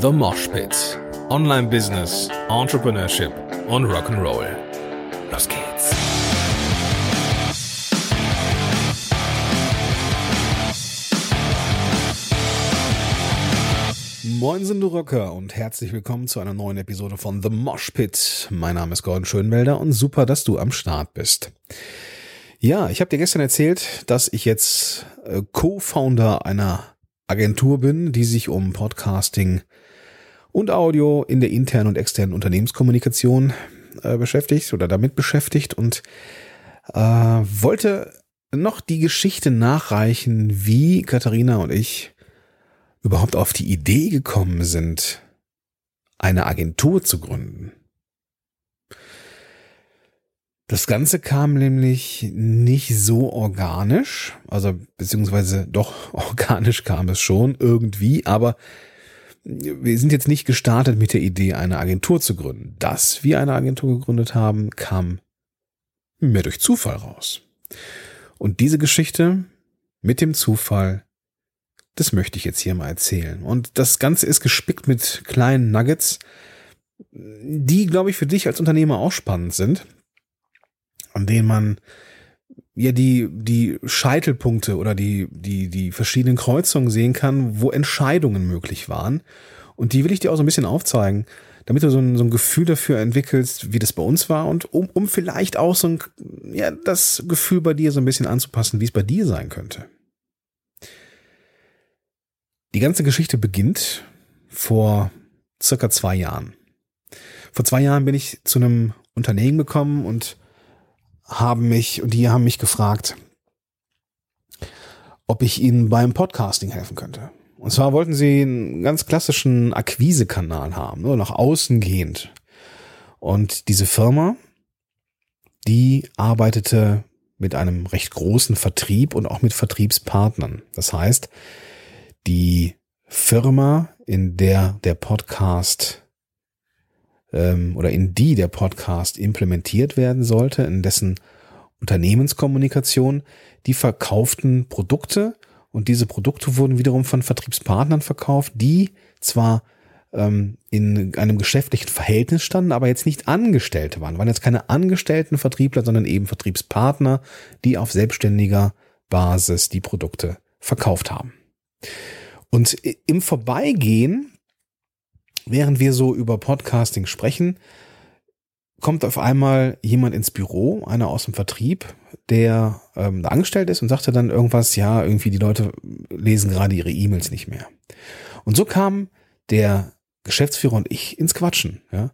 The Mosh Pit. Online Business, Entrepreneurship und Rock'n'Roll. Los geht's. Moin sind du Rocker und herzlich willkommen zu einer neuen Episode von The Mosh Pit. Mein Name ist Gordon Schönwelder und super, dass du am Start bist. Ja, ich habe dir gestern erzählt, dass ich jetzt äh, Co-Founder einer Agentur bin, die sich um Podcasting und Audio in der internen und externen Unternehmenskommunikation äh, beschäftigt oder damit beschäftigt und äh, wollte noch die Geschichte nachreichen, wie Katharina und ich überhaupt auf die Idee gekommen sind, eine Agentur zu gründen. Das Ganze kam nämlich nicht so organisch, also beziehungsweise doch organisch kam es schon irgendwie, aber wir sind jetzt nicht gestartet mit der Idee, eine Agentur zu gründen. Dass wir eine Agentur gegründet haben, kam mehr durch Zufall raus. Und diese Geschichte mit dem Zufall, das möchte ich jetzt hier mal erzählen. Und das Ganze ist gespickt mit kleinen Nuggets, die, glaube ich, für dich als Unternehmer auch spannend sind an denen man ja die, die Scheitelpunkte oder die, die, die verschiedenen Kreuzungen sehen kann, wo Entscheidungen möglich waren. Und die will ich dir auch so ein bisschen aufzeigen, damit du so ein, so ein Gefühl dafür entwickelst, wie das bei uns war und um, um vielleicht auch so ein, ja, das Gefühl bei dir so ein bisschen anzupassen, wie es bei dir sein könnte. Die ganze Geschichte beginnt vor circa zwei Jahren. Vor zwei Jahren bin ich zu einem Unternehmen gekommen und haben mich, und die haben mich gefragt, ob ich ihnen beim Podcasting helfen könnte. Und zwar wollten sie einen ganz klassischen Akquisekanal haben, nur nach außen gehend. Und diese Firma, die arbeitete mit einem recht großen Vertrieb und auch mit Vertriebspartnern. Das heißt, die Firma, in der der Podcast ähm, oder in die der Podcast implementiert werden sollte, in dessen Unternehmenskommunikation, die verkauften Produkte und diese Produkte wurden wiederum von Vertriebspartnern verkauft, die zwar ähm, in einem geschäftlichen Verhältnis standen, aber jetzt nicht Angestellte waren, waren jetzt keine angestellten Vertriebler, sondern eben Vertriebspartner, die auf selbstständiger Basis die Produkte verkauft haben. Und im Vorbeigehen während wir so über Podcasting sprechen, kommt auf einmal jemand ins Büro, einer aus dem Vertrieb, der ähm, angestellt ist und sagte dann irgendwas, ja, irgendwie die Leute lesen gerade ihre E-Mails nicht mehr. Und so kam der Geschäftsführer und ich ins Quatschen, ja.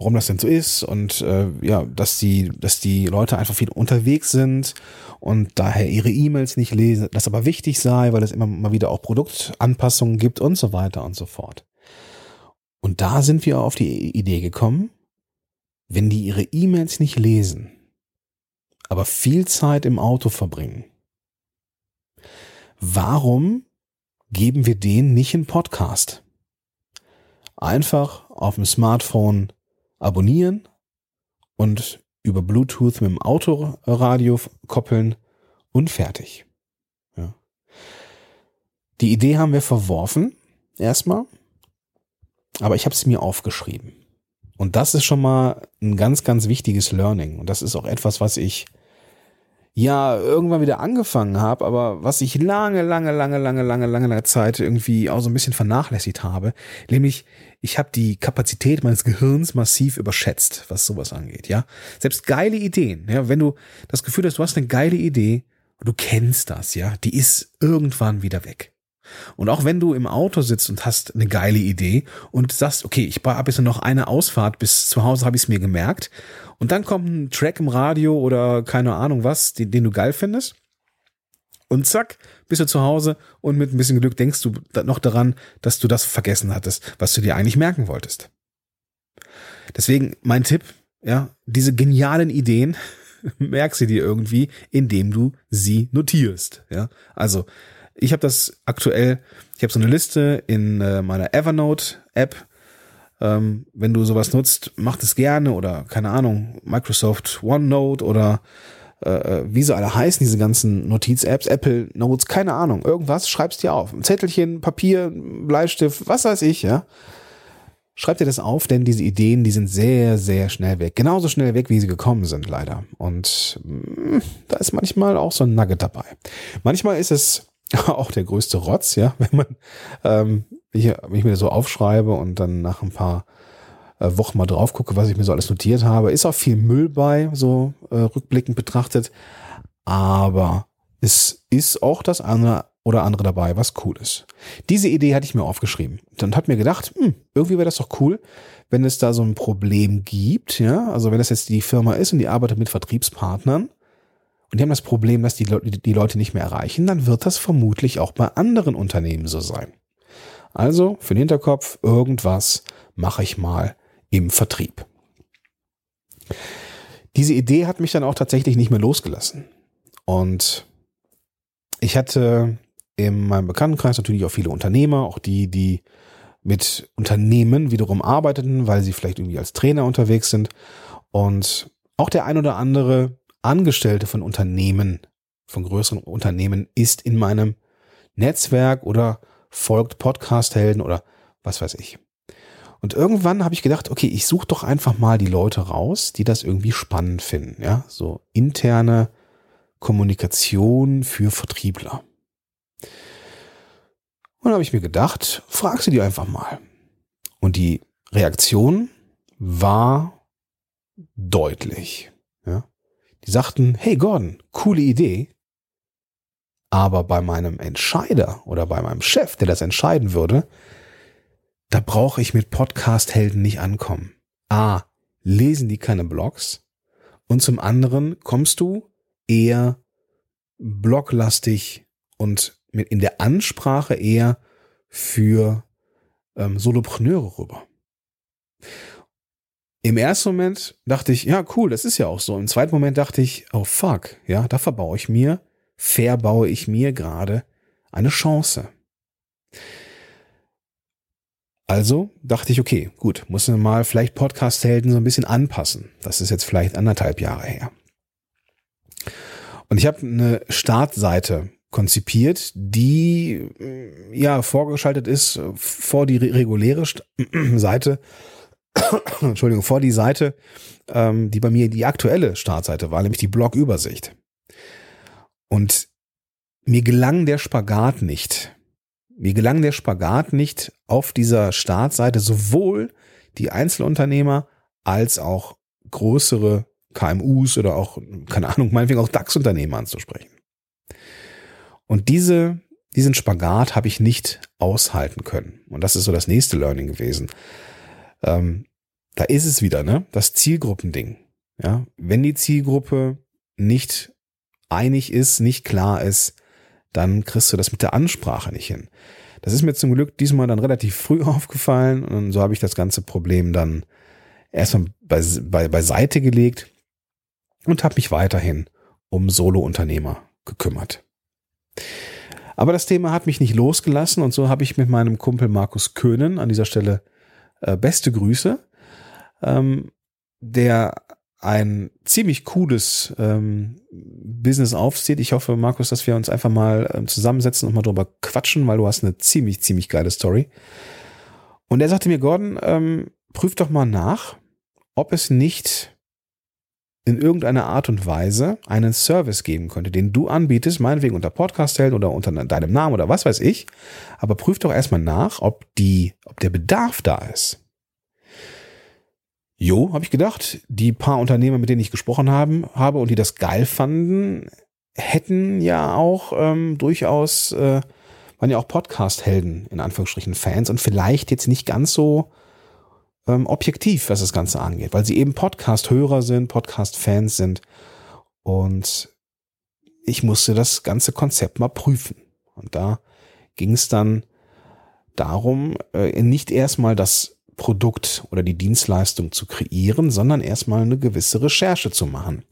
Warum das denn so ist und äh, ja, dass die, dass die Leute einfach viel unterwegs sind und daher ihre E-Mails nicht lesen, das aber wichtig sei, weil es immer mal wieder auch Produktanpassungen gibt und so weiter und so fort. Und da sind wir auf die Idee gekommen, wenn die ihre E-Mails nicht lesen, aber viel Zeit im Auto verbringen, warum geben wir denen nicht einen Podcast? Einfach auf dem Smartphone abonnieren und über Bluetooth mit dem Autoradio koppeln und fertig. Ja. Die Idee haben wir verworfen, erstmal, aber ich habe es mir aufgeschrieben. Und das ist schon mal ein ganz, ganz wichtiges Learning. Und das ist auch etwas, was ich ja irgendwann wieder angefangen habe, aber was ich lange, lange, lange, lange, lange, lange, Zeit irgendwie auch so ein bisschen vernachlässigt habe. Nämlich, ich habe die Kapazität meines Gehirns massiv überschätzt, was sowas angeht. Ja, selbst geile Ideen. Ja, wenn du das Gefühl hast, du hast eine geile Idee, du kennst das, ja, die ist irgendwann wieder weg. Und auch wenn du im Auto sitzt und hast eine geile Idee und sagst, okay, ich habe jetzt noch eine Ausfahrt, bis zu Hause habe ich es mir gemerkt. Und dann kommt ein Track im Radio oder keine Ahnung was, den, den du geil findest. Und zack, bist du zu Hause und mit ein bisschen Glück denkst du noch daran, dass du das vergessen hattest, was du dir eigentlich merken wolltest. Deswegen mein Tipp, ja, diese genialen Ideen, merk sie dir irgendwie, indem du sie notierst, ja. Also, ich habe das aktuell, ich habe so eine Liste in äh, meiner Evernote-App. Ähm, wenn du sowas nutzt, mach das gerne oder keine Ahnung, Microsoft OneNote oder äh, äh, wie sie alle heißen, diese ganzen Notiz-Apps, Apple Notes, keine Ahnung, irgendwas, schreibst dir auf. Ein Zettelchen, Papier, Bleistift, was weiß ich, ja. Schreib dir das auf, denn diese Ideen, die sind sehr, sehr schnell weg. Genauso schnell weg, wie sie gekommen sind, leider. Und mh, mm, da ist manchmal auch so ein Nugget dabei. Manchmal ist es auch der größte Rotz, ja, wenn man, ähm, ich, ich mir so aufschreibe und dann nach ein paar äh, Wochen mal drauf gucke, was ich mir so alles notiert habe, ist auch viel Müll bei, so äh, rückblickend betrachtet. Aber es ist auch das andere oder andere dabei, was cool ist. Diese Idee hatte ich mir aufgeschrieben und hat mir gedacht, hm, irgendwie wäre das doch cool, wenn es da so ein Problem gibt, ja, also wenn das jetzt die Firma ist und die arbeitet mit Vertriebspartnern und die haben das Problem, dass die, Le die Leute nicht mehr erreichen, dann wird das vermutlich auch bei anderen Unternehmen so sein. Also für den Hinterkopf, irgendwas mache ich mal im Vertrieb. Diese Idee hat mich dann auch tatsächlich nicht mehr losgelassen. Und ich hatte in meinem Bekanntenkreis natürlich auch viele Unternehmer, auch die, die mit Unternehmen wiederum arbeiteten, weil sie vielleicht irgendwie als Trainer unterwegs sind. Und auch der ein oder andere Angestellte von Unternehmen, von größeren Unternehmen ist in meinem Netzwerk oder folgt Podcast-Helden oder was weiß ich. Und irgendwann habe ich gedacht, okay, ich suche doch einfach mal die Leute raus, die das irgendwie spannend finden. Ja, so interne Kommunikation für Vertriebler. Und dann habe ich mir gedacht, frag sie die einfach mal. Und die Reaktion war deutlich. Ja? Die sagten, hey Gordon, coole Idee. Aber bei meinem Entscheider oder bei meinem Chef, der das entscheiden würde, da brauche ich mit Podcast-Helden nicht ankommen. A, lesen die keine Blogs und zum anderen kommst du eher bloglastig und mit in der Ansprache eher für ähm, Solopreneure rüber. Im ersten Moment dachte ich, ja, cool, das ist ja auch so. Im zweiten Moment dachte ich, oh fuck, ja, da verbaue ich mir, verbaue ich mir gerade eine Chance. Also dachte ich, okay, gut, muss man mal vielleicht Podcast-Helden so ein bisschen anpassen. Das ist jetzt vielleicht anderthalb Jahre her. Und ich habe eine Startseite konzipiert, die äh, ja vorgeschaltet ist vor die reguläre Seite, Entschuldigung, vor die Seite, ähm, die bei mir die aktuelle Startseite war, nämlich die Blogübersicht. Und mir gelang der Spagat nicht. Mir gelang der Spagat nicht auf dieser Startseite sowohl die Einzelunternehmer als auch größere KMUs oder auch, keine Ahnung, meinetwegen auch DAX-Unternehmen anzusprechen. Und diese, diesen Spagat habe ich nicht aushalten können. Und das ist so das nächste Learning gewesen. Ähm, da ist es wieder, ne? Das Zielgruppending. Ja, wenn die Zielgruppe nicht einig ist, nicht klar ist, dann kriegst du das mit der Ansprache nicht hin. Das ist mir zum Glück diesmal dann relativ früh aufgefallen und so habe ich das ganze Problem dann erstmal bei, bei, beiseite gelegt und habe mich weiterhin um Solo-Unternehmer gekümmert. Aber das Thema hat mich nicht losgelassen und so habe ich mit meinem Kumpel Markus Köhnen an dieser Stelle äh, beste Grüße, ähm, der ein ziemlich cooles ähm, Business aufzieht. Ich hoffe, Markus, dass wir uns einfach mal ähm, zusammensetzen und mal drüber quatschen, weil du hast eine ziemlich, ziemlich geile Story. Und er sagte mir, Gordon, ähm, prüf doch mal nach, ob es nicht in irgendeiner Art und Weise einen Service geben könnte, den du anbietest, meinetwegen unter Podcast hält oder unter deinem Namen oder was weiß ich. Aber prüf doch erstmal nach, ob die, ob der Bedarf da ist. Jo, habe ich gedacht. Die paar Unternehmer, mit denen ich gesprochen haben, habe und die das geil fanden, hätten ja auch ähm, durchaus, äh, waren ja auch Podcast-Helden, in Anführungsstrichen Fans und vielleicht jetzt nicht ganz so ähm, objektiv, was das Ganze angeht, weil sie eben Podcast-Hörer sind, Podcast-Fans sind. Und ich musste das ganze Konzept mal prüfen. Und da ging es dann darum, äh, nicht erstmal das Produkt oder die Dienstleistung zu kreieren, sondern erstmal eine gewisse Recherche zu machen.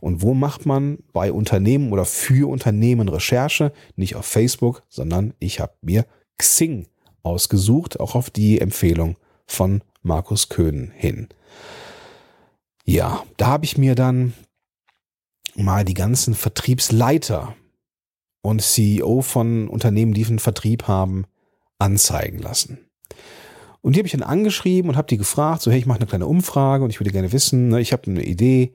Und wo macht man bei Unternehmen oder für Unternehmen Recherche? Nicht auf Facebook, sondern ich habe mir Xing ausgesucht, auch auf die Empfehlung von Markus Köhn hin. Ja, da habe ich mir dann mal die ganzen Vertriebsleiter und CEO von Unternehmen, die einen Vertrieb haben, anzeigen lassen. Und die habe ich dann angeschrieben und habe die gefragt, so hey, ich mache eine kleine Umfrage und ich würde gerne wissen, ne, ich habe eine Idee,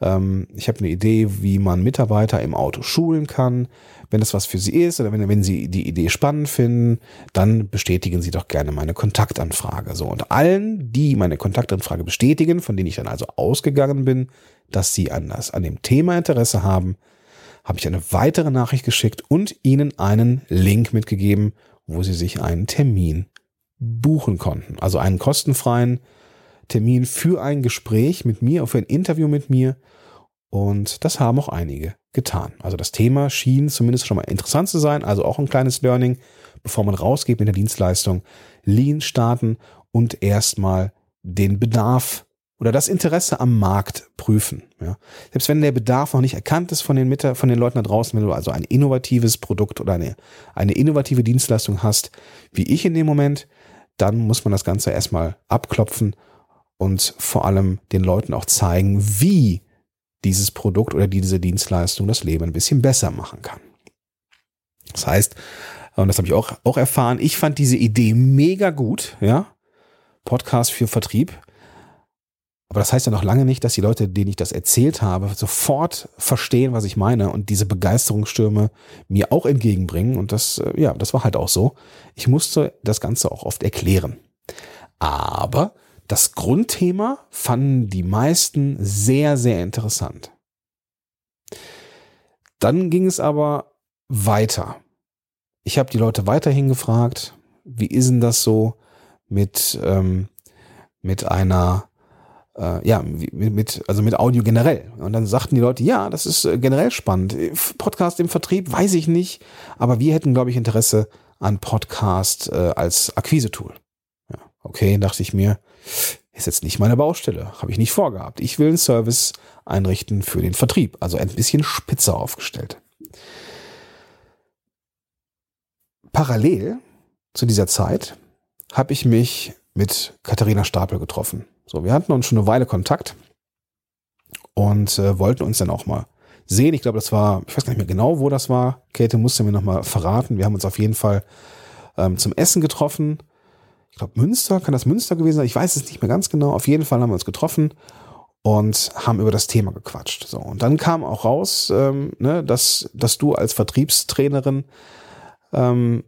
ähm, ich habe eine Idee, wie man Mitarbeiter im Auto schulen kann. Wenn das was für Sie ist oder wenn, wenn Sie die Idee spannend finden, dann bestätigen Sie doch gerne meine Kontaktanfrage. So und allen, die meine Kontaktanfrage bestätigen, von denen ich dann also ausgegangen bin, dass sie an, das, an dem Thema Interesse haben, habe ich eine weitere Nachricht geschickt und ihnen einen Link mitgegeben, wo sie sich einen Termin buchen konnten. Also einen kostenfreien Termin für ein Gespräch mit mir, für ein Interview mit mir. Und das haben auch einige getan. Also das Thema schien zumindest schon mal interessant zu sein. Also auch ein kleines Learning, bevor man rausgeht mit der Dienstleistung. Lean starten und erstmal den Bedarf oder das Interesse am Markt prüfen. Ja. Selbst wenn der Bedarf noch nicht erkannt ist von den, Mitte, von den Leuten da draußen, wenn du also ein innovatives Produkt oder eine, eine innovative Dienstleistung hast, wie ich in dem Moment, dann muss man das Ganze erstmal abklopfen und vor allem den Leuten auch zeigen, wie dieses Produkt oder diese Dienstleistung das Leben ein bisschen besser machen kann. Das heißt, und das habe ich auch, auch erfahren, ich fand diese Idee mega gut, ja. Podcast für Vertrieb. Aber das heißt ja noch lange nicht, dass die Leute, denen ich das erzählt habe, sofort verstehen, was ich meine und diese Begeisterungsstürme mir auch entgegenbringen. Und das, äh, ja, das war halt auch so. Ich musste das Ganze auch oft erklären. Aber das Grundthema fanden die meisten sehr, sehr interessant. Dann ging es aber weiter. Ich habe die Leute weiterhin gefragt, wie ist denn das so mit, ähm, mit einer äh, ja, mit, also mit Audio generell. Und dann sagten die Leute, ja, das ist äh, generell spannend. Podcast im Vertrieb, weiß ich nicht, aber wir hätten, glaube ich, Interesse an Podcast äh, als Akquise-Tool. Ja, okay, dachte ich mir, ist jetzt nicht meine Baustelle, habe ich nicht vorgehabt. Ich will einen Service einrichten für den Vertrieb, also ein bisschen spitzer aufgestellt. Parallel zu dieser Zeit habe ich mich mit Katharina Stapel getroffen. So, wir hatten uns schon eine Weile Kontakt und äh, wollten uns dann auch mal sehen. Ich glaube, das war, ich weiß gar nicht mehr genau, wo das war. Käthe musste mir nochmal verraten. Wir haben uns auf jeden Fall ähm, zum Essen getroffen. Ich glaube, Münster, kann das Münster gewesen sein? Ich weiß es nicht mehr ganz genau. Auf jeden Fall haben wir uns getroffen und haben über das Thema gequatscht. So, und dann kam auch raus, ähm, ne, dass, dass du als Vertriebstrainerin ähm,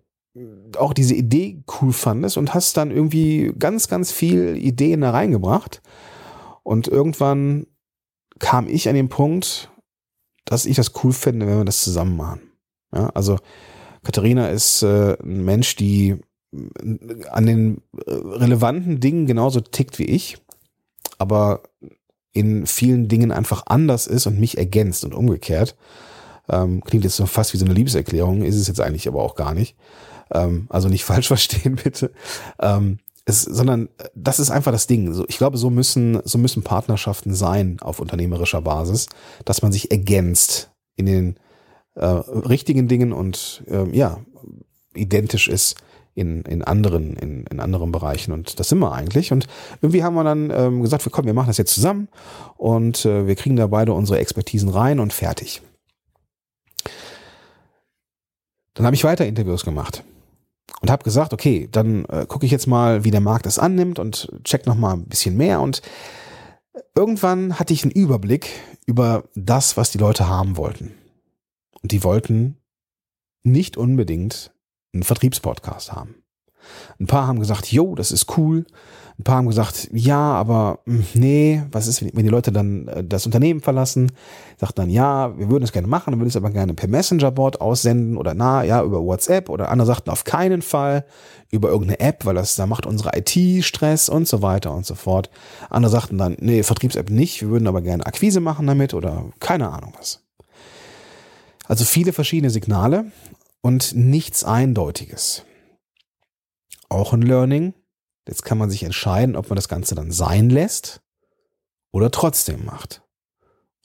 auch diese Idee cool fandest und hast dann irgendwie ganz, ganz viel Ideen da reingebracht. Und irgendwann kam ich an den Punkt, dass ich das cool finde, wenn wir das zusammen machen. Ja, also Katharina ist äh, ein Mensch, die an den äh, relevanten Dingen genauso tickt wie ich, aber in vielen Dingen einfach anders ist und mich ergänzt und umgekehrt. Ähm, klingt jetzt so fast wie so eine Liebeserklärung, ist es jetzt eigentlich aber auch gar nicht. Ähm, also nicht falsch verstehen, bitte. Ähm, es, sondern äh, das ist einfach das Ding. So, ich glaube, so müssen, so müssen Partnerschaften sein auf unternehmerischer Basis, dass man sich ergänzt in den äh, richtigen Dingen und äh, ja, identisch ist in, in anderen, in, in anderen Bereichen. Und das sind wir eigentlich. Und irgendwie haben wir dann ähm, gesagt, wir kommen, wir machen das jetzt zusammen und äh, wir kriegen da beide unsere Expertisen rein und fertig. Dann habe ich weiter Interviews gemacht und habe gesagt, okay, dann äh, gucke ich jetzt mal, wie der Markt es annimmt und check noch mal ein bisschen mehr und irgendwann hatte ich einen Überblick über das, was die Leute haben wollten. Und die wollten nicht unbedingt einen Vertriebspodcast haben. Ein paar haben gesagt, jo, das ist cool. Ein paar haben gesagt, ja, aber hm, nee, was ist, wenn die Leute dann äh, das Unternehmen verlassen? Sagt dann, ja, wir würden es gerne machen, dann würden es aber gerne per Messenger-Board aussenden oder na, ja, über WhatsApp oder andere sagten auf keinen Fall über irgendeine App, weil das, da macht unsere IT Stress und so weiter und so fort. Andere sagten dann, nee, Vertriebs-App nicht, wir würden aber gerne Akquise machen damit oder keine Ahnung was. Also viele verschiedene Signale und nichts Eindeutiges. Auch ein Learning, Jetzt kann man sich entscheiden, ob man das Ganze dann sein lässt oder trotzdem macht.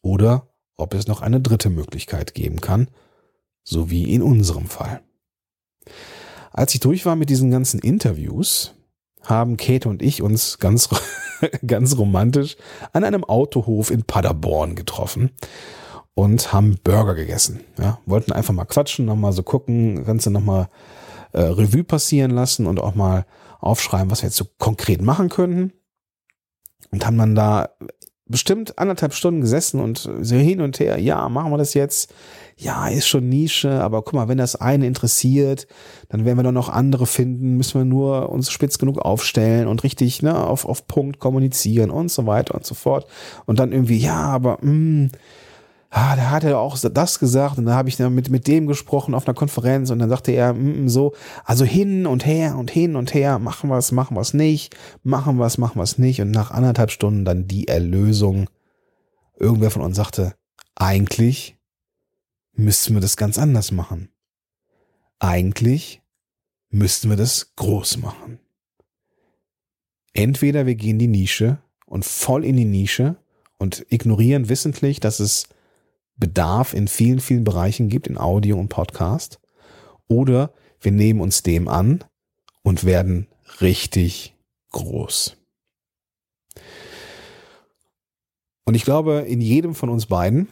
Oder ob es noch eine dritte Möglichkeit geben kann, so wie in unserem Fall. Als ich durch war mit diesen ganzen Interviews, haben Kate und ich uns ganz, ganz romantisch an einem Autohof in Paderborn getroffen und haben Burger gegessen. Ja, wollten einfach mal quatschen, nochmal so gucken, Ganze nochmal äh, Revue passieren lassen und auch mal aufschreiben, was wir jetzt so konkret machen könnten. Und haben dann da bestimmt anderthalb Stunden gesessen und so hin und her, ja, machen wir das jetzt. Ja, ist schon Nische, aber guck mal, wenn das eine interessiert, dann werden wir doch noch andere finden, müssen wir nur uns spitz genug aufstellen und richtig ne, auf, auf Punkt kommunizieren und so weiter und so fort. Und dann irgendwie, ja, aber mh, hm, ah, da hat er auch das gesagt und da habe ich dann mit, mit dem gesprochen auf einer Konferenz und dann sagte er mm, so, also hin und her und hin und her, machen wir es, machen wir es nicht, machen wir es, machen wir es nicht und nach anderthalb Stunden dann die Erlösung. Irgendwer von uns sagte, eigentlich müssten wir das ganz anders machen. Eigentlich müssten wir das groß machen. Entweder wir gehen die Nische und voll in die Nische und ignorieren wissentlich, dass es Bedarf in vielen, vielen Bereichen gibt, in Audio und Podcast. Oder wir nehmen uns dem an und werden richtig groß. Und ich glaube, in jedem von uns beiden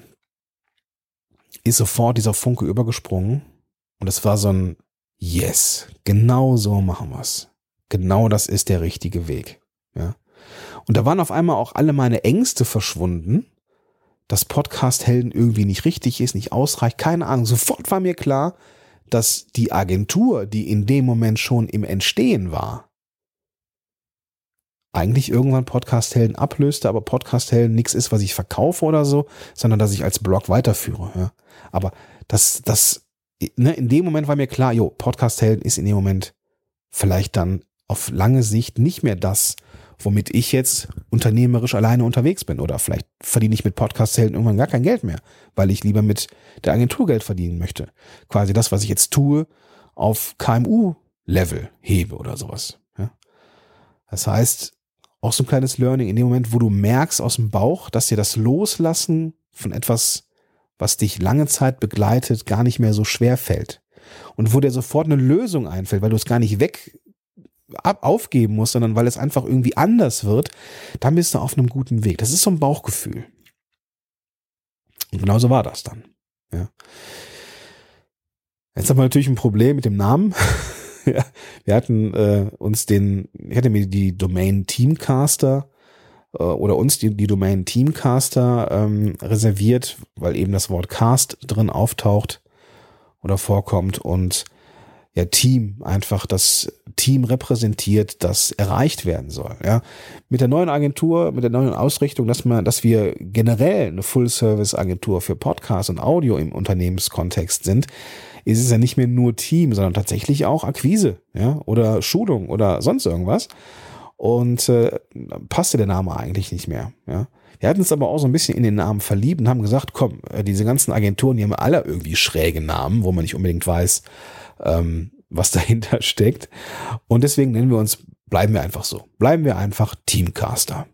ist sofort dieser Funke übergesprungen. Und es war so ein Yes, genau so machen wir's. Genau das ist der richtige Weg. Ja. Und da waren auf einmal auch alle meine Ängste verschwunden, dass Podcast-Helden irgendwie nicht richtig ist, nicht ausreicht, keine Ahnung. Sofort war mir klar, dass die Agentur, die in dem Moment schon im Entstehen war, eigentlich irgendwann Podcast-Helden ablöste, aber Podcast-Helden nichts ist, was ich verkaufe oder so, sondern dass ich als Blog weiterführe. Ja. Aber das, das, ne, in dem Moment war mir klar, jo, Podcast-Helden ist in dem Moment vielleicht dann auf lange Sicht nicht mehr das, womit ich jetzt unternehmerisch alleine unterwegs bin. Oder vielleicht verdiene ich mit Podcast-Helden irgendwann gar kein Geld mehr, weil ich lieber mit der Agentur Geld verdienen möchte. Quasi das, was ich jetzt tue, auf KMU-Level hebe oder sowas. Ja? Das heißt, auch so ein kleines Learning in dem Moment, wo du merkst aus dem Bauch, dass dir das Loslassen von etwas, was dich lange Zeit begleitet, gar nicht mehr so schwer fällt. Und wo dir sofort eine Lösung einfällt, weil du es gar nicht weg ab aufgeben muss, sondern weil es einfach irgendwie anders wird, dann bist du auf einem guten Weg. Das ist so ein Bauchgefühl. Und genauso war das dann. Ja. Jetzt haben wir natürlich ein Problem mit dem Namen. ja, wir hatten äh, uns den, ich hatte mir die Domain Teamcaster äh, oder uns die, die Domain Teamcaster ähm, reserviert, weil eben das Wort Cast drin auftaucht oder vorkommt und ja, Team einfach das Team repräsentiert, das erreicht werden soll. Ja, mit der neuen Agentur, mit der neuen Ausrichtung, dass man, dass wir generell eine Full-Service-Agentur für Podcast und Audio im Unternehmenskontext sind, ist es ja nicht mehr nur Team, sondern tatsächlich auch Akquise, ja, oder Schulung oder sonst irgendwas. Und äh, passte der Name eigentlich nicht mehr. Ja. Wir hatten es aber auch so ein bisschen in den Namen verliebt und haben gesagt, komm, äh, diese ganzen Agenturen, die haben alle irgendwie schräge Namen, wo man nicht unbedingt weiß, ähm, was dahinter steckt. Und deswegen nennen wir uns, bleiben wir einfach so. Bleiben wir einfach Teamcaster.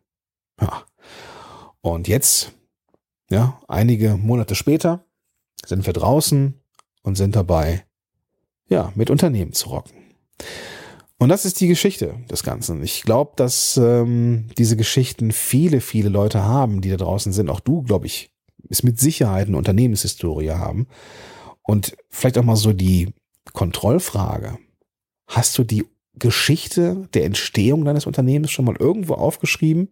Ja. Und jetzt, ja, einige Monate später sind wir draußen und sind dabei, ja, mit Unternehmen zu rocken. Und das ist die Geschichte des Ganzen. Ich glaube, dass ähm, diese Geschichten viele, viele Leute haben, die da draußen sind. Auch du, glaube ich, ist mit Sicherheit eine Unternehmenshistorie haben. Und vielleicht auch mal so die Kontrollfrage. Hast du die Geschichte der Entstehung deines Unternehmens schon mal irgendwo aufgeschrieben?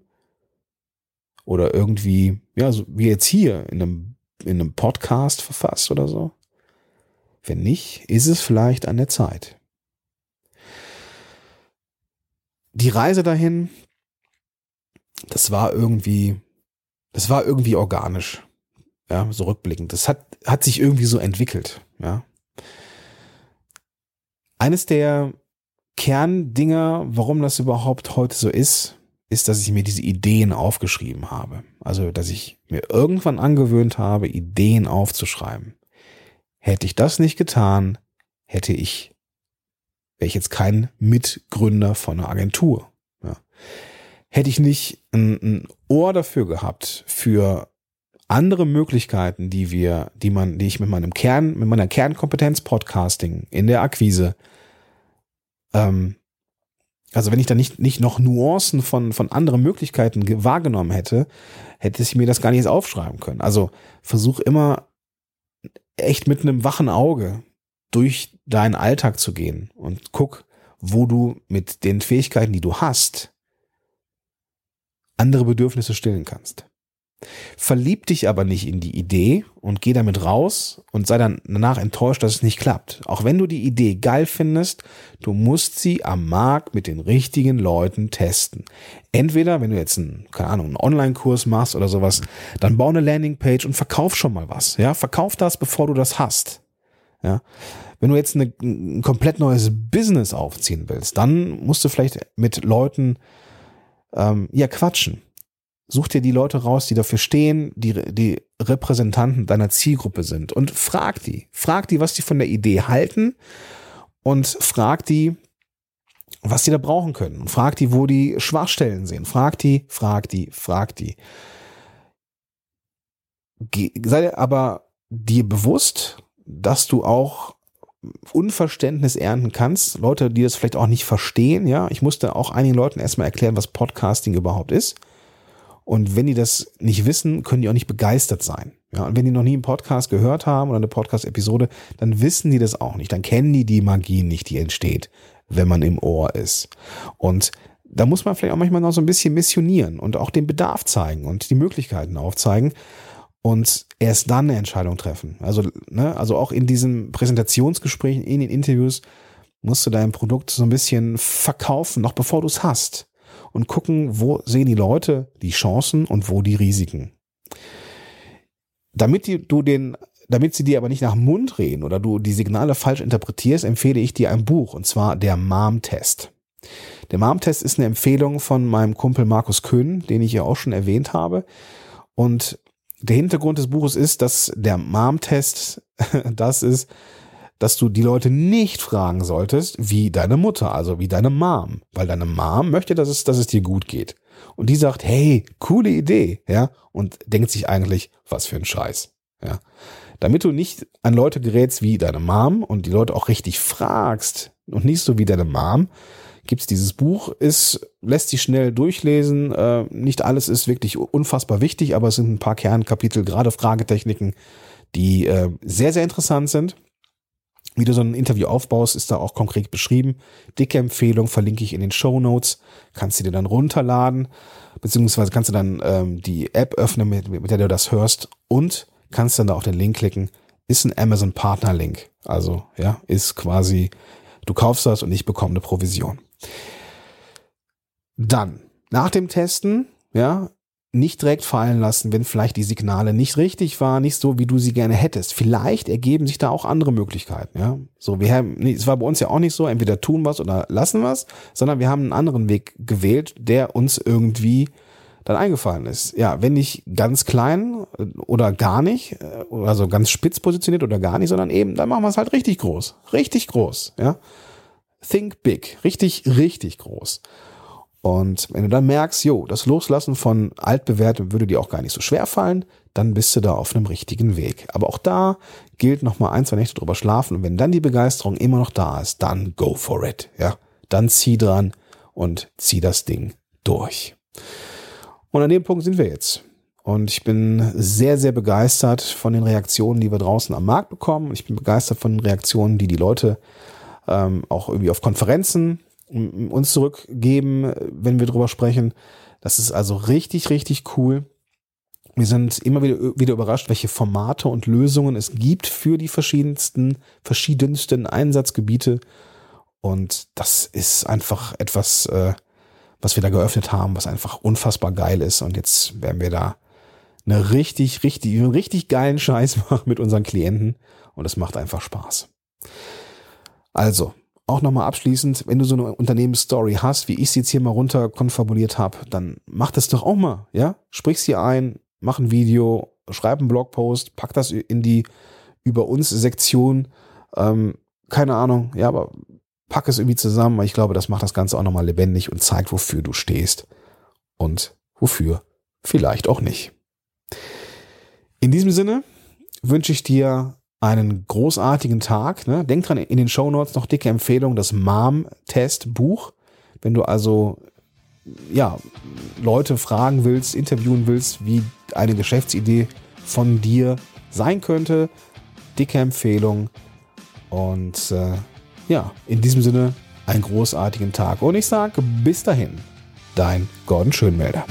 Oder irgendwie, ja, so wie jetzt hier in einem, in einem Podcast verfasst oder so? Wenn nicht, ist es vielleicht an der Zeit. Die Reise dahin, das war irgendwie, das war irgendwie organisch. Ja, so rückblickend. Das hat, hat sich irgendwie so entwickelt. Ja. Eines der Kerndinger, warum das überhaupt heute so ist, ist, dass ich mir diese Ideen aufgeschrieben habe. Also, dass ich mir irgendwann angewöhnt habe, Ideen aufzuschreiben. Hätte ich das nicht getan, hätte ich, wäre ich jetzt kein Mitgründer von einer Agentur. Ja. Hätte ich nicht ein, ein Ohr dafür gehabt, für andere Möglichkeiten, die wir, die man, die ich mit meinem Kern, mit meiner Kernkompetenz Podcasting in der Akquise ähm, also wenn ich da nicht, nicht noch Nuancen von, von anderen Möglichkeiten wahrgenommen hätte, hätte ich mir das gar nicht aufschreiben können. Also versuch immer echt mit einem wachen Auge durch deinen Alltag zu gehen und guck, wo du mit den Fähigkeiten, die du hast, andere Bedürfnisse stillen kannst. Verlieb dich aber nicht in die Idee und geh damit raus und sei dann danach enttäuscht, dass es nicht klappt. Auch wenn du die Idee geil findest, du musst sie am Markt mit den richtigen Leuten testen. Entweder, wenn du jetzt einen, keine Ahnung, einen Online-Kurs machst oder sowas, dann bau eine Landingpage und verkauf schon mal was. Ja, verkauf das, bevor du das hast. Ja. Wenn du jetzt eine, ein komplett neues Business aufziehen willst, dann musst du vielleicht mit Leuten ähm, ja quatschen Such dir die Leute raus, die dafür stehen, die, die Repräsentanten deiner Zielgruppe sind und frag die. Frag die, was die von der Idee halten und frag die, was die da brauchen können. Und frag die, wo die Schwachstellen sehen. Frag die, frag die, frag die. Sei aber dir bewusst, dass du auch Unverständnis ernten kannst. Leute, die das vielleicht auch nicht verstehen, ja. Ich musste auch einigen Leuten erstmal erklären, was Podcasting überhaupt ist. Und wenn die das nicht wissen, können die auch nicht begeistert sein. Ja, und wenn die noch nie einen Podcast gehört haben oder eine Podcast-Episode, dann wissen die das auch nicht. Dann kennen die die Magie nicht, die entsteht, wenn man im Ohr ist. Und da muss man vielleicht auch manchmal noch so ein bisschen missionieren und auch den Bedarf zeigen und die Möglichkeiten aufzeigen und erst dann eine Entscheidung treffen. Also, ne, also auch in diesen Präsentationsgesprächen, in den Interviews musst du dein Produkt so ein bisschen verkaufen, noch bevor du es hast und gucken, wo sehen die Leute die Chancen und wo die Risiken. Damit die, du den, damit sie dir aber nicht nach dem Mund reden oder du die Signale falsch interpretierst, empfehle ich dir ein Buch und zwar der Mom-Test. Der Mom-Test ist eine Empfehlung von meinem Kumpel Markus Köhn, den ich ja auch schon erwähnt habe. Und der Hintergrund des Buches ist, dass der Mom-Test das ist, dass du die Leute nicht fragen solltest, wie deine Mutter, also wie deine Mom, weil deine Mom möchte, dass es, dass es dir gut geht. Und die sagt, hey, coole Idee, ja, und denkt sich eigentlich, was für ein Scheiß, ja. Damit du nicht an Leute gerätst wie deine Mom und die Leute auch richtig fragst und nicht so wie deine Mom, gibt's dieses Buch, ist, lässt sich schnell durchlesen, äh, nicht alles ist wirklich unfassbar wichtig, aber es sind ein paar Kernkapitel, gerade Fragetechniken, die äh, sehr, sehr interessant sind. Wie du so ein Interview aufbaust, ist da auch konkret beschrieben. Dicke Empfehlung verlinke ich in den Show Notes. Kannst du dir dann runterladen, beziehungsweise kannst du dann ähm, die App öffnen, mit, mit der du das hörst und kannst dann da auf den Link klicken. Ist ein Amazon Partner Link. Also, ja, ist quasi, du kaufst das und ich bekomme eine Provision. Dann, nach dem Testen, ja, nicht direkt fallen lassen, wenn vielleicht die Signale nicht richtig waren, nicht so, wie du sie gerne hättest. Vielleicht ergeben sich da auch andere Möglichkeiten, ja. So, wir haben, es war bei uns ja auch nicht so, entweder tun was oder lassen was, sondern wir haben einen anderen Weg gewählt, der uns irgendwie dann eingefallen ist. Ja, wenn nicht ganz klein äh, oder gar nicht, also ganz spitz positioniert oder gar nicht, sondern eben, dann machen wir es halt richtig groß. Richtig groß, ja. Think big. Richtig, richtig groß. Und wenn du dann merkst, jo, das Loslassen von altbewährtem würde dir auch gar nicht so schwer fallen, dann bist du da auf einem richtigen Weg. Aber auch da gilt nochmal ein, zwei Nächte drüber schlafen. Und wenn dann die Begeisterung immer noch da ist, dann go for it. Ja, dann zieh dran und zieh das Ding durch. Und an dem Punkt sind wir jetzt. Und ich bin sehr, sehr begeistert von den Reaktionen, die wir draußen am Markt bekommen. Ich bin begeistert von den Reaktionen, die die Leute ähm, auch irgendwie auf Konferenzen uns zurückgeben, wenn wir drüber sprechen. Das ist also richtig, richtig cool. Wir sind immer wieder, wieder überrascht, welche Formate und Lösungen es gibt für die verschiedensten, verschiedensten Einsatzgebiete. Und das ist einfach etwas, äh, was wir da geöffnet haben, was einfach unfassbar geil ist. Und jetzt werden wir da eine richtig, richtig, richtig geilen Scheiß machen mit unseren Klienten. Und es macht einfach Spaß. Also, auch nochmal abschließend, wenn du so eine Unternehmensstory hast, wie ich sie jetzt hier mal runter konfabuliert habe, dann mach das doch auch mal, ja? Sprich sie ein, mach ein Video, schreib einen Blogpost, pack das in die über uns Sektion, ähm, keine Ahnung, ja, aber pack es irgendwie zusammen, weil ich glaube, das macht das Ganze auch nochmal lebendig und zeigt, wofür du stehst und wofür vielleicht auch nicht. In diesem Sinne wünsche ich dir einen großartigen Tag. Ne? Denk dran, in den Show Notes noch dicke Empfehlung, das Mom-Test-Buch. Wenn du also ja, Leute fragen willst, interviewen willst, wie eine Geschäftsidee von dir sein könnte, dicke Empfehlung. Und äh, ja, in diesem Sinne einen großartigen Tag. Und ich sage bis dahin, dein Gordon Schönmelder.